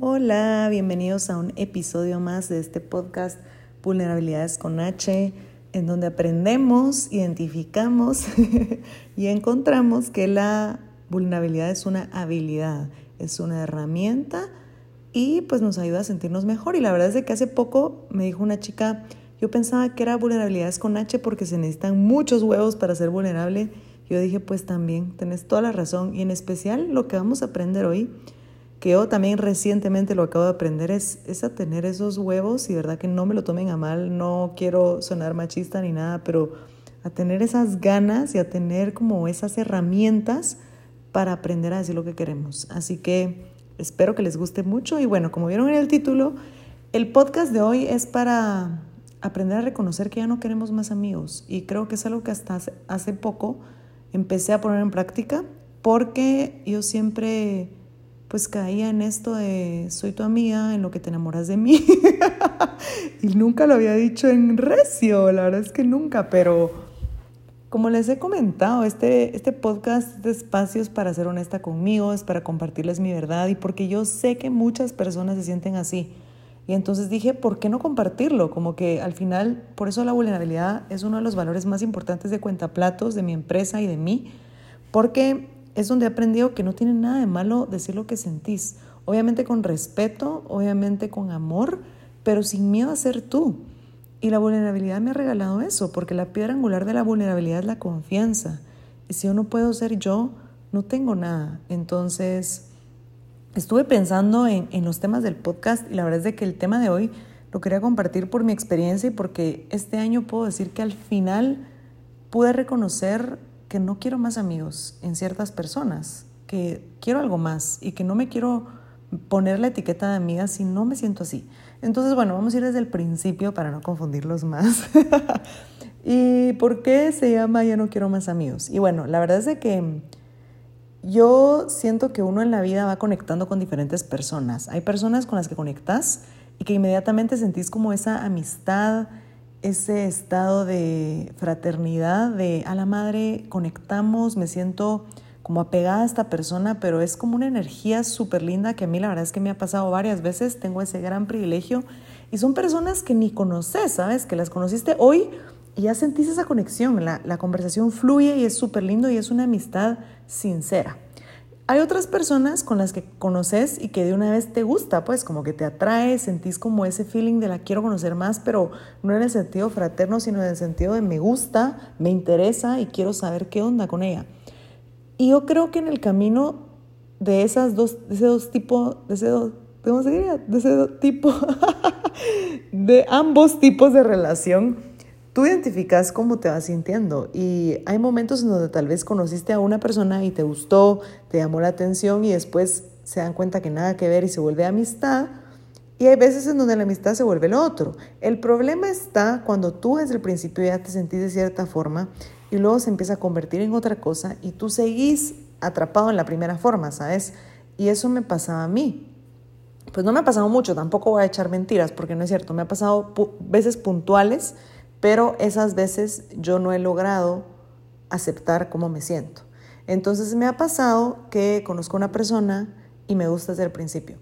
Hola, bienvenidos a un episodio más de este podcast Vulnerabilidades con H, en donde aprendemos, identificamos y encontramos que la vulnerabilidad es una habilidad, es una herramienta y pues nos ayuda a sentirnos mejor. Y la verdad es que hace poco me dijo una chica, yo pensaba que era vulnerabilidades con H porque se necesitan muchos huevos para ser vulnerable. Yo dije, pues también, tenés toda la razón. Y en especial lo que vamos a aprender hoy que yo también recientemente lo acabo de aprender, es, es a tener esos huevos y verdad que no me lo tomen a mal, no quiero sonar machista ni nada, pero a tener esas ganas y a tener como esas herramientas para aprender a decir lo que queremos. Así que espero que les guste mucho y bueno, como vieron en el título, el podcast de hoy es para aprender a reconocer que ya no queremos más amigos y creo que es algo que hasta hace poco empecé a poner en práctica porque yo siempre pues caía en esto de soy tu amiga, en lo que te enamoras de mí. y nunca lo había dicho en recio, la verdad es que nunca, pero como les he comentado, este, este podcast de espacios para ser honesta conmigo, es para compartirles mi verdad y porque yo sé que muchas personas se sienten así. Y entonces dije, ¿por qué no compartirlo? Como que al final, por eso la vulnerabilidad es uno de los valores más importantes de Cuentaplatos, de mi empresa y de mí, porque es donde he aprendido que no tiene nada de malo decir lo que sentís. Obviamente con respeto, obviamente con amor, pero sin miedo a ser tú. Y la vulnerabilidad me ha regalado eso, porque la piedra angular de la vulnerabilidad es la confianza. Y si yo no puedo ser yo, no tengo nada. Entonces, estuve pensando en, en los temas del podcast y la verdad es de que el tema de hoy lo quería compartir por mi experiencia y porque este año puedo decir que al final pude reconocer que no quiero más amigos en ciertas personas, que quiero algo más y que no me quiero poner la etiqueta de amiga si no me siento así. Entonces, bueno, vamos a ir desde el principio para no confundirlos más. ¿Y por qué se llama Ya no quiero más amigos? Y bueno, la verdad es que yo siento que uno en la vida va conectando con diferentes personas. Hay personas con las que conectas y que inmediatamente sentís como esa amistad, ese estado de fraternidad, de a la madre conectamos, me siento como apegada a esta persona, pero es como una energía súper linda que a mí la verdad es que me ha pasado varias veces, tengo ese gran privilegio y son personas que ni conoces, ¿sabes? Que las conociste hoy y ya sentís esa conexión, la, la conversación fluye y es súper lindo y es una amistad sincera. Hay otras personas con las que conoces y que de una vez te gusta, pues como que te atrae, sentís como ese feeling de la quiero conocer más, pero no en el sentido fraterno, sino en el sentido de me gusta, me interesa y quiero saber qué onda con ella. Y yo creo que en el camino de esas dos, de ese dos tipos, de ese dos, ¿cómo se diría? De ese tipo, de ambos tipos de relación, tú identificas cómo te vas sintiendo y hay momentos en donde tal vez conociste a una persona y te gustó, te llamó la atención y después se dan cuenta que nada que ver y se vuelve amistad. Y hay veces en donde la amistad se vuelve lo otro. El problema está cuando tú desde el principio ya te sentís de cierta forma y luego se empieza a convertir en otra cosa y tú seguís atrapado en la primera forma, ¿sabes? Y eso me pasaba a mí. Pues no me ha pasado mucho, tampoco voy a echar mentiras porque no es cierto, me ha pasado veces puntuales pero esas veces yo no he logrado aceptar cómo me siento. Entonces me ha pasado que conozco a una persona y me gusta desde el principio.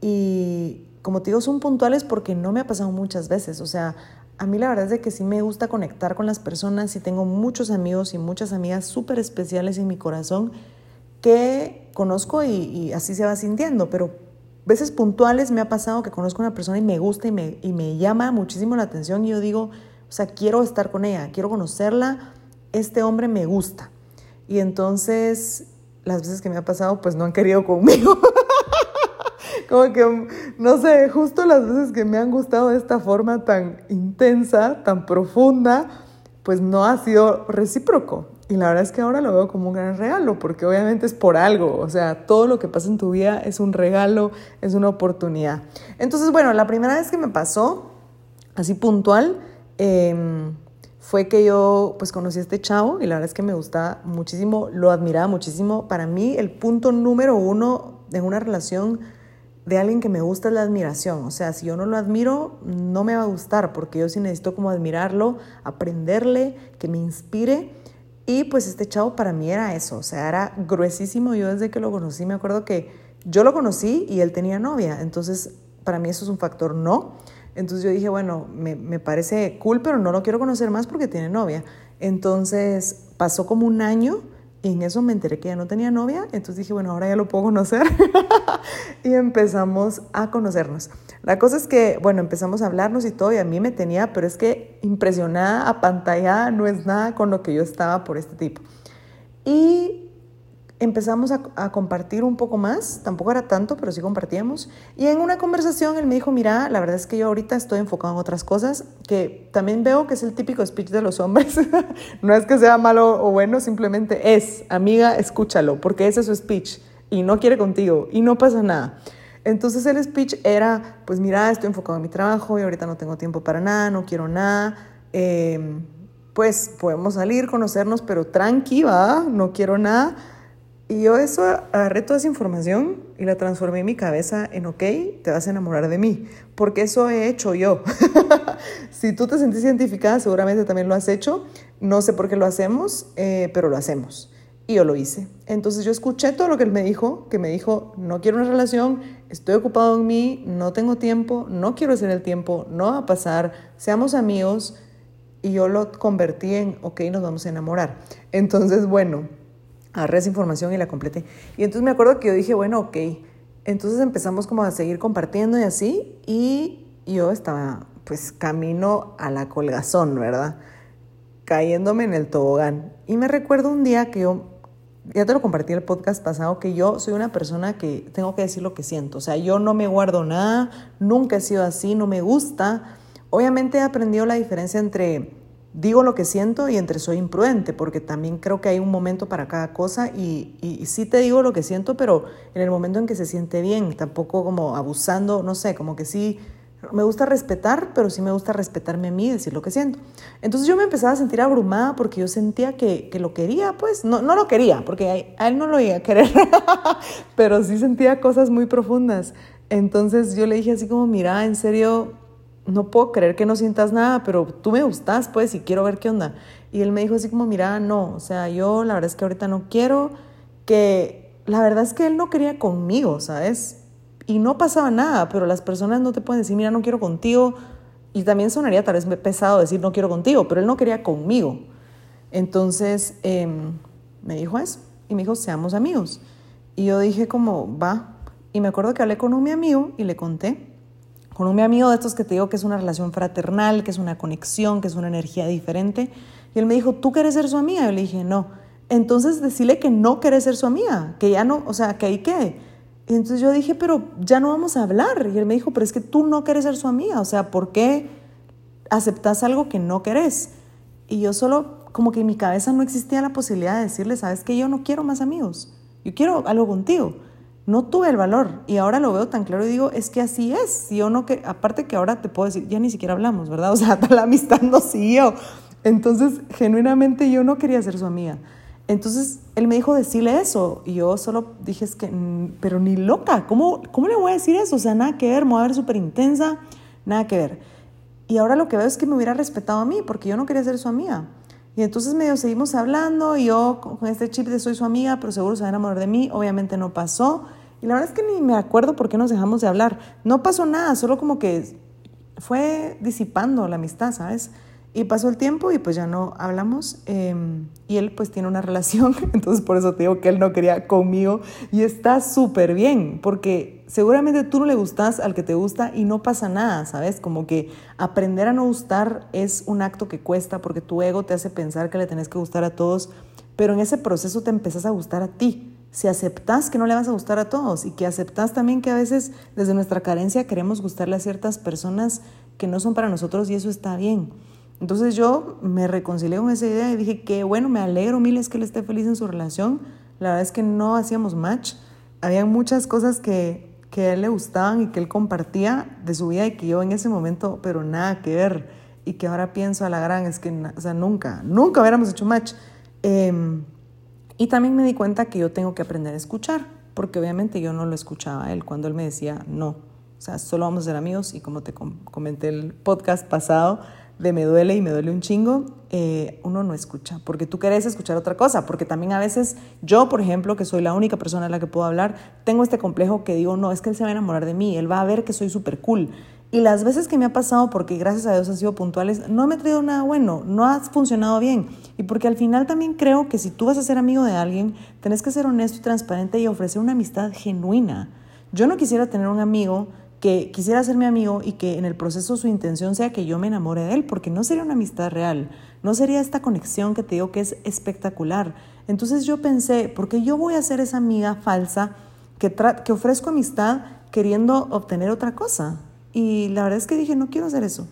Y como te digo, son puntuales porque no me ha pasado muchas veces. O sea, a mí la verdad es de que sí me gusta conectar con las personas y tengo muchos amigos y muchas amigas súper especiales en mi corazón que conozco y, así se va sintiendo. Pero veces puntuales me ha pasado que conozco a una persona y me gusta y me, y me llama muchísimo la atención y yo digo, o sea, quiero estar con ella, quiero conocerla, este hombre me gusta. Y entonces, las veces que me ha pasado, pues no han querido conmigo. Como que, no sé, justo las veces que me han gustado de esta forma tan intensa, tan profunda, pues no ha sido recíproco. Y la verdad es que ahora lo veo como un gran regalo, porque obviamente es por algo, o sea, todo lo que pasa en tu vida es un regalo, es una oportunidad. Entonces, bueno, la primera vez que me pasó, así puntual, Em, fue que yo pues conocí a este chavo y la verdad es que me gustaba muchísimo, lo admiraba muchísimo. Para mí el punto número uno de una relación de alguien que me gusta es la admiración. O sea, si yo no lo admiro, no me va a gustar porque yo sí necesito como admirarlo, aprenderle, que me inspire. Y pues este chavo para mí era eso, o sea, era gruesísimo. Yo desde que lo conocí me acuerdo que yo lo conocí y él tenía novia, entonces para mí eso es un factor no. Entonces yo dije, bueno, me, me parece cool, pero no lo quiero conocer más porque tiene novia. Entonces pasó como un año y en eso me enteré que ya no tenía novia, entonces dije, bueno, ahora ya lo puedo conocer. y empezamos a conocernos. La cosa es que, bueno, empezamos a hablarnos y todo, y a mí me tenía, pero es que impresionada, apantallada, no es nada con lo que yo estaba por este tipo. Y empezamos a, compartir un poco más, tampoco era tanto, pero sí compartíamos. Y en una conversación él me dijo, mira, la verdad es que yo ahorita estoy enfocado en otras cosas, que también veo que es el típico speech de los hombres. no es que sea malo o bueno, simplemente es, amiga, escúchalo, porque ese es su speech y no quiere contigo y no pasa nada. Entonces el speech era, pues mira, estoy enfocado en mi trabajo y ahorita no tengo tiempo para nada, no quiero nada. Em, pues podemos salir, conocernos, pero tranqui, va, no quiero nada y yo eso agarré toda esa información y la transformé en mi cabeza en, ok, te vas a enamorar de mí, porque eso he hecho yo. si tú te sentís identificada, seguramente también lo has hecho. No sé por qué lo hacemos, eh, pero lo hacemos. Y yo lo hice. Entonces yo escuché todo lo que él me dijo, que me dijo, no quiero una relación, estoy ocupado en mí, no tengo tiempo, no quiero hacer el tiempo, no va a pasar, seamos amigos. Y yo lo convertí en, ok, nos vamos a enamorar. Entonces, bueno, agarré esa información y la completé. Y entonces me acuerdo que yo dije, bueno, ok. Entonces empezamos como a seguir compartiendo y así. Y yo estaba pues camino a la colgazón, ¿verdad? Cayéndome en el tobogán. Y me recuerdo un día que yo, ya te lo compartí el podcast pasado, que yo soy una persona que tengo que decir lo que siento. O sea, yo no me guardo nada, nunca he sido así, no me gusta. Obviamente he aprendido la diferencia entre digo lo que siento y entre soy imprudente, porque también creo que hay un momento para cada cosa y, y, sí te digo lo que siento, pero en el momento en que se siente bien, tampoco como abusando, no sé, como que sí, me gusta respetar, pero sí me gusta respetarme a mí decir lo que siento. Entonces yo me empezaba a sentir abrumada porque yo sentía que, que lo quería, pues no, no lo quería, porque a él no lo iba a querer, pero sí sentía cosas muy profundas. Entonces yo le dije así como, mira, en serio, no puedo creer que no sientas nada, pero tú me gustas, pues, y quiero ver qué onda. Y él me dijo así como, mira, no, o sea, yo la verdad es que ahorita no quiero, que la verdad es que él no quería conmigo, ¿sabes? Y no pasaba nada, pero las personas no te pueden decir, mira, no quiero contigo. Y también sonaría tal vez pesado decir, no quiero contigo, pero él no quería conmigo. Entonces, em, me dijo eso, y me dijo, seamos amigos. Y yo dije como, va. Y me acuerdo que hablé con un mi amigo y le conté con un mi amigo de estos que te digo que es una relación fraternal, que es una conexión, que es una energía diferente. Y él me dijo, ¿tú quieres ser su amiga? Yo le dije, no. Entonces decirle que no quieres ser su amiga, que ya no, o sea, que ahí qué. Y entonces yo dije, pero ya no vamos a hablar. Y él me dijo, pero es que tú no quieres ser su amiga, o sea, ¿por qué aceptas algo que no querés? Y yo solo, como que en mi cabeza no existía la posibilidad de decirle, sabes que yo no quiero más amigos, yo quiero algo contigo no tuve el valor y ahora lo veo tan claro y digo, es que así es. Yo no que, aparte que ahora te puedo decir, ya ni siquiera hablamos, ¿verdad? O sea, la amistad no siguió. Entonces, genuinamente yo no quería ser su amiga. Entonces, él me dijo decirle eso y yo solo dije, es que, mm, pero ni loca, ¿cómo, cómo le voy a decir eso? O sea, nada que ver, me voy súper intensa, nada que ver. Y ahora lo que veo es que me hubiera respetado a mí porque yo no quería ser su amiga. Y entonces medio seguimos hablando y yo con este chip de soy su amiga, pero seguro se va a enamorar de mí. Obviamente no pasó. Y la verdad es que ni me acuerdo por qué nos dejamos de hablar. No pasó nada, solo como que fue disipando la amistad, ¿sabes? Y pasó el tiempo y pues ya no hablamos. Em, y él pues tiene una relación, entonces por eso te digo que él no quería conmigo. Y está súper bien, porque seguramente tú no le gustas al que te gusta y no pasa nada, ¿sabes? Como que aprender a no gustar es un acto que cuesta porque tu ego te hace pensar que le tenés que gustar a todos, pero en ese proceso te empezás a gustar a ti. Si aceptas que no le vas a gustar a todos y que aceptas también que a veces desde nuestra carencia queremos gustarle a ciertas personas que no son para nosotros y eso está bien. Entonces yo me reconcilié con esa idea y dije que bueno, me alegro miles que él esté feliz en su relación. La verdad es que no hacíamos match. Había muchas cosas que, que a él le gustaban y que él compartía de su vida y que yo en ese momento, pero nada que ver. Y que ahora pienso a la gran, es que, o sea, nunca, nunca hubiéramos hecho match. Em, y también me di cuenta que yo tengo que aprender a escuchar, porque obviamente yo no lo escuchaba a él cuando él me decía no. O sea, solo vamos a ser amigos y como te comenté el podcast pasado, de me duele y me duele un chingo, eh, uno no escucha, porque tú querés escuchar otra cosa, porque también a veces yo, por ejemplo, que soy la única persona a la que puedo hablar, tengo este complejo que digo, no, es que él se va a enamorar de mí, él va a ver que soy súper cool. Y las veces que me ha pasado, porque gracias a Dios han sido puntuales, no me ha traído nada bueno, no ha funcionado bien. Y porque al final también creo que si tú vas a ser amigo de alguien, tenés que ser honesto y transparente y ofrecer una amistad genuina. Yo no quisiera tener un amigo que quisiera ser mi amigo y que en el proceso su intención sea que yo me enamore de él, porque no sería una amistad real, no sería esta conexión que te digo que es espectacular. Entonces yo pensé, ¿por qué yo voy a ser esa amiga falsa que, que ofrezco amistad queriendo obtener otra cosa? Y la verdad es que dije, no quiero hacer eso.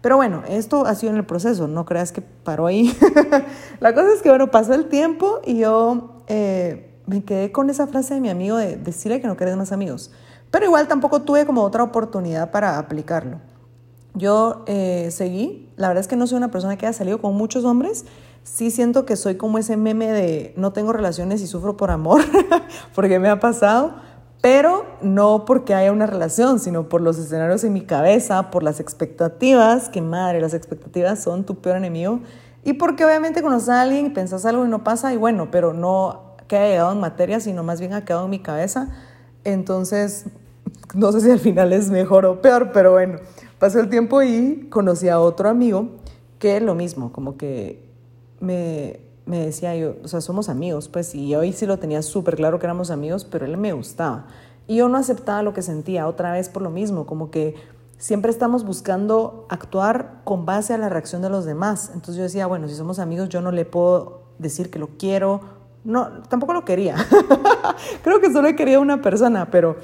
Pero bueno, esto ha sido en el proceso, no creas que paró ahí. la cosa es que, bueno, pasó el tiempo y yo eh, me quedé con esa frase de mi amigo de decirle que no querés más amigos. Pero igual tampoco tuve como otra oportunidad para aplicarlo. Yo eh, seguí, la verdad es que no soy una persona que haya salido con muchos hombres, sí siento que soy como ese meme de no tengo relaciones y sufro por amor, porque me ha pasado, pero no porque haya una relación, sino por los escenarios en mi cabeza, por las expectativas, que madre, las expectativas son tu peor enemigo, y porque obviamente conoces a alguien y pensás algo y no pasa, y bueno, pero no que haya llegado en materia, sino más bien ha quedado en mi cabeza, entonces no sé si al final es mejor o peor, pero bueno, pasó el tiempo y conocí a otro amigo que lo mismo, como que me, me decía yo, o sea, somos amigos, pues, y hoy sí lo tenía súper claro que éramos amigos, pero él me gustaba. Y yo no aceptaba lo que sentía, otra vez por lo mismo, como que siempre estamos buscando actuar con base a la reacción de los demás. Entonces yo decía, bueno, si somos amigos, yo no le puedo decir que lo quiero. No, tampoco lo quería. Creo que solo quería una persona, pero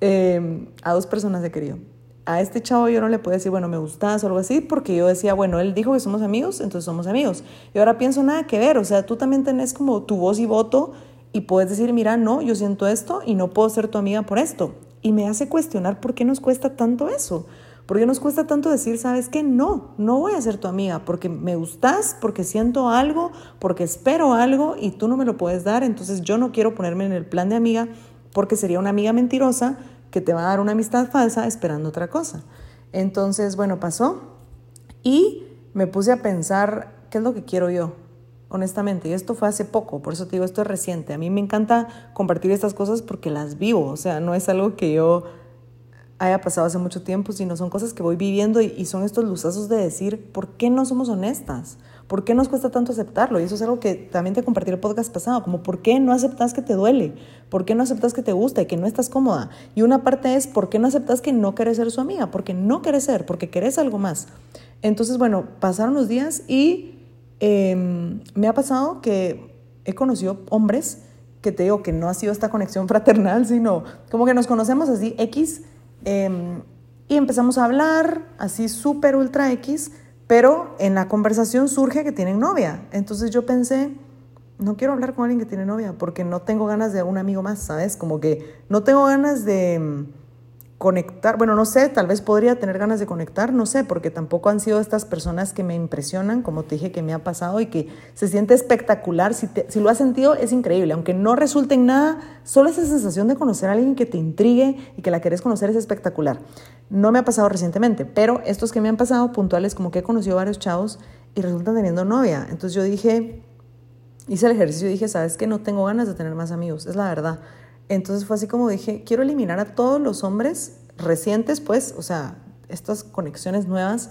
Em, a dos personas he querido. A este chavo yo no le puedo decir, bueno, me gustas o algo así, porque yo decía, bueno, él dijo que somos amigos, entonces somos amigos. Y ahora pienso nada que ver, o sea, tú también tenés como tu voz y voto y puedes decir, mira, no, yo siento esto y no puedo ser tu amiga por esto. Y me hace cuestionar por qué nos cuesta tanto eso. ¿Por qué nos cuesta tanto decir, sabes que no, no voy a ser tu amiga porque me gustas, porque siento algo, porque espero algo y tú no me lo puedes dar, entonces yo no quiero ponerme en el plan de amiga porque sería una amiga mentirosa que te va a dar una amistad falsa esperando otra cosa. Entonces, bueno, pasó y me puse a pensar, ¿qué es lo que quiero yo? Honestamente, y esto fue hace poco, por eso te digo, esto es reciente. A mí me encanta compartir estas cosas porque las vivo, o sea, no es algo que yo haya pasado hace mucho tiempo, sino son cosas que voy viviendo y, y son estos luzazos de decir, ¿por qué no somos honestas? ¿Por qué nos cuesta tanto aceptarlo? Y eso es algo que también te compartí el podcast pasado, como ¿por qué no aceptas que te duele? ¿Por qué no aceptas que te gusta y que no estás cómoda? Y una parte es ¿por qué no aceptas que no querés ser su amiga? Porque no querés ser, porque querés algo más. Entonces, bueno, pasaron los días y em, me ha pasado que he conocido hombres que te digo que no ha sido esta conexión fraternal, sino como que nos conocemos así X em, y empezamos a hablar así súper ultra X pero en la conversación surge que tienen novia. Entonces yo pensé, no quiero hablar con alguien que tiene novia porque no tengo ganas de un amigo más, ¿sabes? Como que no tengo ganas de mm, conectar, bueno, no sé, tal vez podría tener ganas de conectar, no sé, porque tampoco han sido estas personas que me impresionan, como te dije que me ha pasado y que se siente espectacular, si, si lo has sentido es increíble, aunque no resulte en nada, solo esa sensación de conocer a alguien que te intrigue y que la querés conocer es espectacular. No me ha pasado recientemente, pero estos que me han pasado puntuales, como que he conocido varios chavos y resultan teniendo novia. Entonces yo dije, hice el ejercicio y dije, sabes que no tengo ganas de tener más amigos, es la verdad. Entonces fue así como dije, quiero eliminar a todos los hombres recientes, pues, o sea, estas conexiones nuevas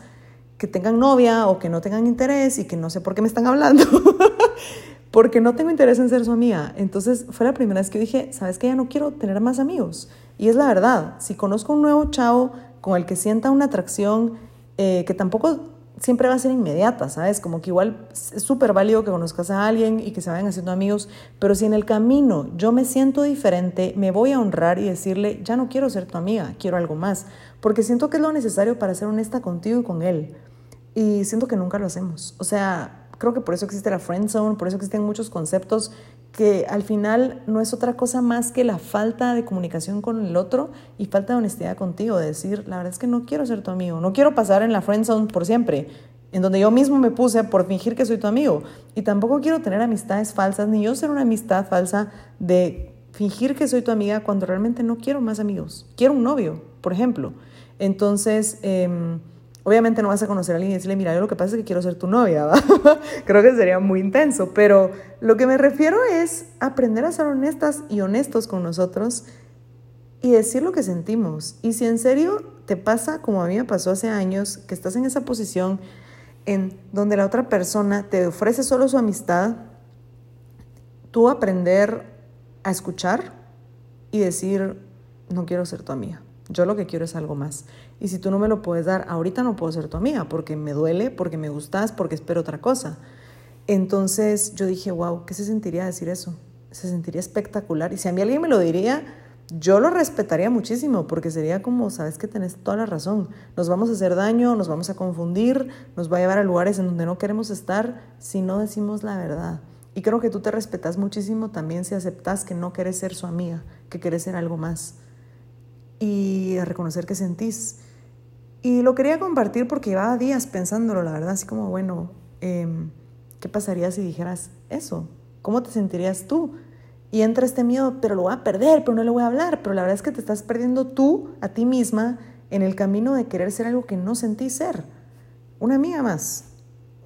que tengan novia o que no tengan interés y que no sé por qué me están hablando, porque no tengo interés en ser su amiga. Entonces fue la primera vez que dije, sabes que ya no quiero tener más amigos. Y es la verdad, si conozco un nuevo chavo con el que sienta una atracción eh, que tampoco siempre va a ser inmediata, ¿sabes? Como que igual es súper válido que conozcas a alguien y que se vayan haciendo amigos, pero si en el camino yo me siento diferente, me voy a honrar y decirle, ya no quiero ser tu amiga, quiero algo más, porque siento que es lo necesario para ser honesta contigo y con él. Y siento que nunca lo hacemos. O sea, creo que por eso existe la friend zone, por eso existen muchos conceptos que al final no es otra cosa más que la falta de comunicación con el otro y falta de honestidad contigo, de decir, la verdad es que no quiero ser tu amigo, no quiero pasar en la friend zone por siempre, en donde yo mismo me puse por fingir que soy tu amigo. Y tampoco quiero tener amistades falsas, ni yo ser una amistad falsa de fingir que soy tu amiga cuando realmente no quiero más amigos. Quiero un novio, por ejemplo. Entonces, em, Obviamente no vas a conocer a alguien y decirle, mira, yo lo que pasa es que quiero ser tu novia, Creo que sería muy intenso, pero lo que me refiero es aprender a ser honestas y honestos con nosotros y decir lo que sentimos. Y si en serio te pasa como a mí me pasó hace años, que estás en esa posición en donde la otra persona te ofrece solo su amistad, tú aprender a escuchar y decir, no quiero ser tu amiga. Yo lo que quiero es algo más. Y si tú no me lo puedes dar, ahorita no puedo ser tu amiga porque me duele, porque me gustas, porque espero otra cosa. Entonces yo dije, wow, ¿qué se sentiría decir eso? Se sentiría espectacular. Y si a mí alguien me lo diría, yo lo respetaría muchísimo porque sería como, sabes que tenés toda la razón, nos vamos a hacer daño, nos vamos a confundir, nos va a llevar a lugares en donde no queremos estar si no decimos la verdad. Y creo que tú te respetas muchísimo también si aceptas que no quieres ser su amiga, que quieres ser algo más. Y a reconocer que sentís. Y lo quería compartir porque llevaba días pensándolo, la verdad, así como, bueno, em, ¿qué pasaría si dijeras eso? ¿Cómo te sentirías tú? Y entra este miedo, pero lo voy a perder, pero no le voy a hablar. Pero la verdad es que te estás perdiendo tú, a ti misma, en el camino de querer ser algo que no sentís ser. Una amiga más,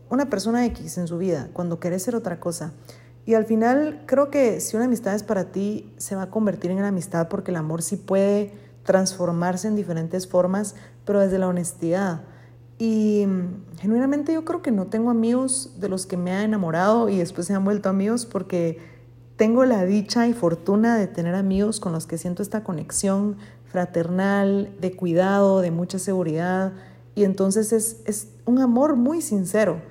una persona X en su vida, cuando querés ser otra cosa. Y al final creo que si una amistad es para ti, se va a convertir en una amistad porque el amor sí puede transformarse en diferentes formas, pero desde la honestidad. Y mm, genuinamente yo creo que no tengo amigos de los que me han enamorado y después se han vuelto amigos porque tengo la dicha y fortuna de tener amigos con los que siento esta conexión fraternal, de cuidado, de mucha seguridad. Y entonces es, es un amor muy sincero.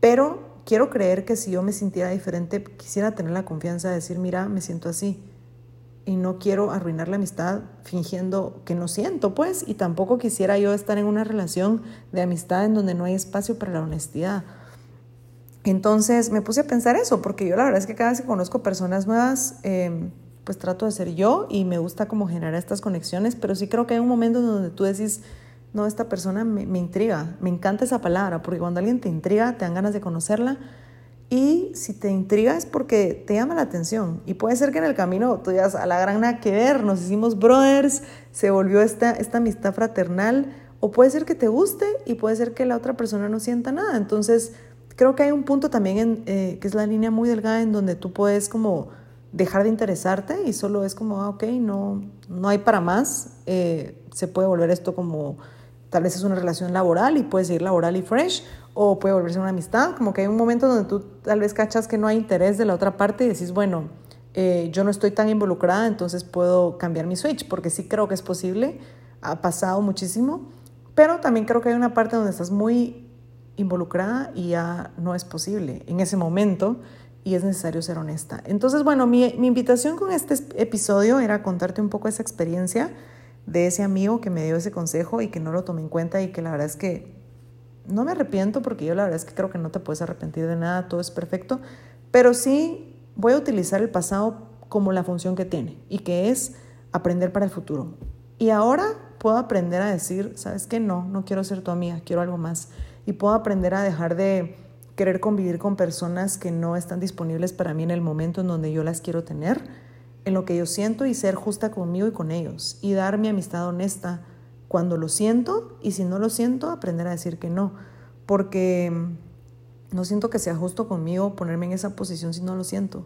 Pero quiero creer que si yo me sintiera diferente, quisiera tener la confianza de decir, mira, me siento así. Y no quiero arruinar la amistad fingiendo que no siento, pues. Y tampoco quisiera yo estar en una relación de amistad en donde no hay espacio para la honestidad. Entonces me puse a pensar eso, porque yo la verdad es que cada vez que conozco personas nuevas, em, pues trato de ser yo y me gusta como generar estas conexiones, pero sí creo que hay un momento donde tú decís, no, esta persona me, me intriga, me encanta esa palabra, porque cuando alguien te intriga, te dan ganas de conocerla. Y si te intriga es porque te llama la atención. Y puede ser que en el camino tú digas, a la gran nada que ver, nos hicimos brothers, se volvió esta, esta amistad fraternal. O puede ser que te guste y puede ser que la otra persona no sienta nada. Entonces, creo que hay un punto también eh, que es la línea muy delgada en donde tú puedes como dejar de interesarte y solo es como, ah, ok, no, no hay para más, eh, se puede volver esto como, tal vez es una relación laboral y puede seguir laboral y fresh, o puede volverse una amistad, como que hay un momento donde tú tal vez cachas que no hay interés de la otra parte y decís, bueno, eh, yo no estoy tan involucrada, entonces puedo cambiar mi switch, porque sí creo que es posible, ha pasado muchísimo, pero también creo que hay una parte donde estás muy involucrada y ya no es posible en ese momento y es necesario ser honesta. Entonces, bueno, mi, mi, invitación con este episodio era contarte un poco esa experiencia de ese amigo que me dio ese consejo y que no lo tomé en cuenta y que la verdad es que no me arrepiento porque yo la verdad es que creo que no te puedes arrepentir de nada, todo es perfecto, pero sí voy a utilizar el pasado como la función que tiene y que es aprender para el futuro. Y ahora puedo aprender a decir, ¿sabes qué? No, no quiero ser tu amiga, quiero algo más y puedo aprender a dejar de querer convivir con personas que no están disponibles para mí en el momento en donde yo las quiero tener, en lo que yo siento y ser justa conmigo y con ellos y dar mi amistad honesta cuando lo siento y si no lo siento, aprender a decir que no, porque no siento que sea justo conmigo ponerme en esa posición si no lo siento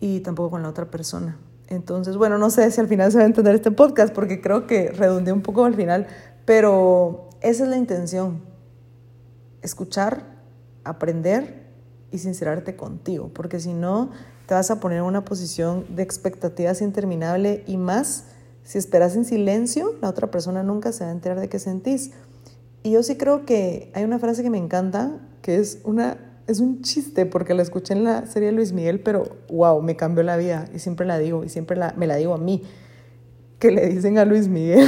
y tampoco con la otra persona. Entonces, bueno, no sé si al final se va a entender este podcast porque creo que redundé un poco al final, pero esa es la intención, escuchar, aprender y sincerarte contigo, porque si no, te vas a poner en una posición de expectativas interminable y más si esperas en silencio, la otra persona nunca se va a enterar de qué sentís. Y yo sí creo que hay una frase que me encanta, que es una es un chiste porque la escuché en la serie de Luis Miguel, pero wow, me cambió la vida y siempre la digo y siempre la, me la digo a mí, que le dicen a Luis Miguel.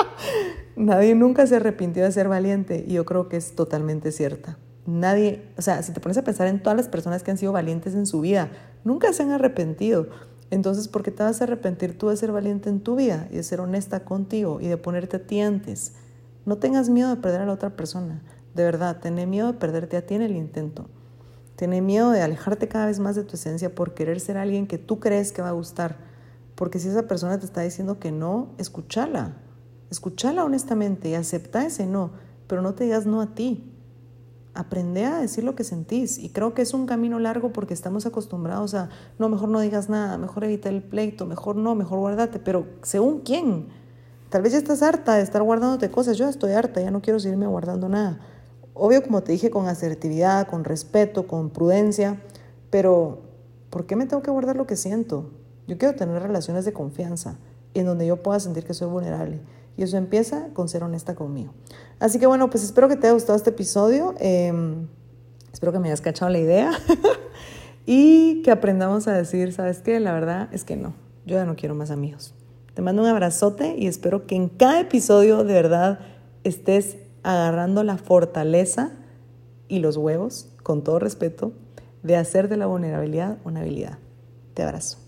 Nadie nunca se arrepintió de ser valiente y yo creo que es totalmente cierta. Nadie, o sea, si te pones a pensar en todas las personas que han sido valientes en su vida, nunca se han arrepentido. Entonces, ¿por qué te vas a arrepentir tú de ser valiente en tu vida y de ser honesta contigo y de ponerte a ti antes? No tengas miedo de perder a la otra persona. De verdad, ten miedo de perderte a ti en el intento. Ten miedo de alejarte cada vez más de tu esencia por querer ser alguien que tú crees que va a gustar. Porque si esa persona te está diciendo que no, escúchala. Escúchala honestamente y acepta ese no. pero no te digas no a ti. Aprende a decir lo que sentís. Y creo que es un camino largo porque estamos acostumbrados a, no, mejor no digas nada, mejor evita el pleito, mejor no, mejor guardate. Pero según quién. Tal vez ya estás harta de estar guardándote cosas. Yo estoy harta, ya no quiero seguirme guardando nada. Obvio, como te dije, con asertividad, con respeto, con prudencia. Pero, ¿por qué me tengo que guardar lo que siento? Yo quiero tener relaciones de confianza en donde yo pueda sentir que soy vulnerable. Y eso empieza con ser honesta conmigo. Así que bueno, pues espero que te haya gustado este episodio. Em, espero que me hayas cachado la idea. y que aprendamos a decir, ¿sabes qué? La verdad es que no. Yo ya no quiero más amigos. Te mando un abrazote y espero que en cada episodio de verdad estés agarrando la fortaleza y los huevos, con todo respeto, de hacer de la vulnerabilidad una habilidad. Te abrazo.